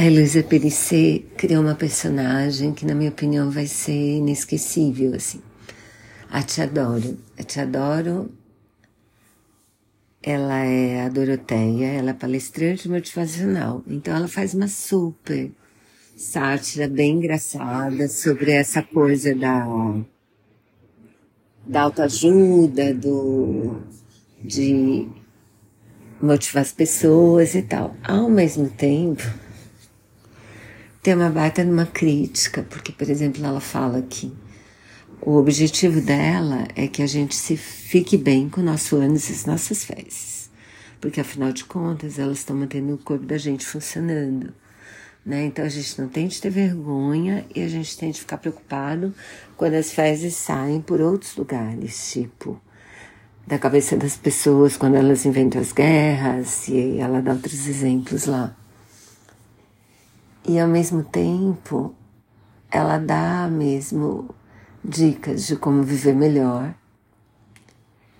A Heloísa Perissé criou uma personagem que, na minha opinião, vai ser inesquecível, assim. A Te Adoro. A Te Adoro, ela é a Doroteia, ela é palestrante motivacional. Então, ela faz uma super sátira bem engraçada sobre essa coisa da, da autoajuda, do, de motivar as pessoas e tal. Ao mesmo tempo, tem uma baita numa crítica, porque, por exemplo, ela fala que o objetivo dela é que a gente se fique bem com o nosso ânus e as nossas fezes. Porque, afinal de contas, elas estão mantendo o corpo da gente funcionando. Né? Então, a gente não tem de ter vergonha e a gente tem de ficar preocupado quando as fezes saem por outros lugares, tipo da cabeça das pessoas quando elas inventam as guerras, e ela dá outros exemplos lá. E ao mesmo tempo, ela dá mesmo dicas de como viver melhor.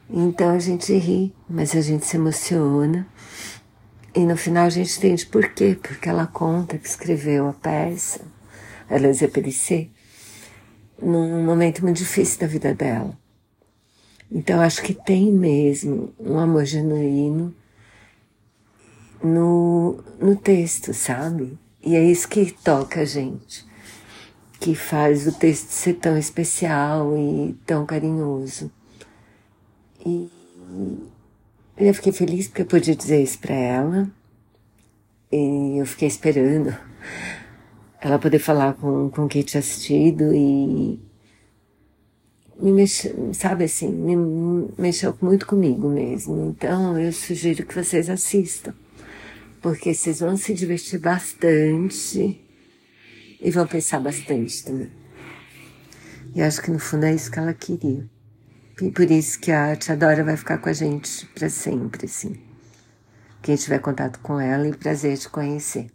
Então a gente ri, mas a gente se emociona. E no final a gente entende por quê, porque ela conta que escreveu a peça, a Elisa Perissé, num momento muito difícil da vida dela. Então acho que tem mesmo um amor genuíno no, no texto, sabe? E é isso que toca a gente, que faz o texto ser tão especial e tão carinhoso. E eu fiquei feliz porque eu pude dizer isso para ela. E eu fiquei esperando ela poder falar com, com quem tinha assistido e me mexeu, sabe assim, me mexeu muito comigo mesmo. Então eu sugiro que vocês assistam porque vocês vão se divertir bastante e vão pensar bastante também. E acho que no fundo é isso que ela queria. E por isso que a Tia Dora vai ficar com a gente para sempre, assim. Quem tiver contato com ela e prazer de conhecer.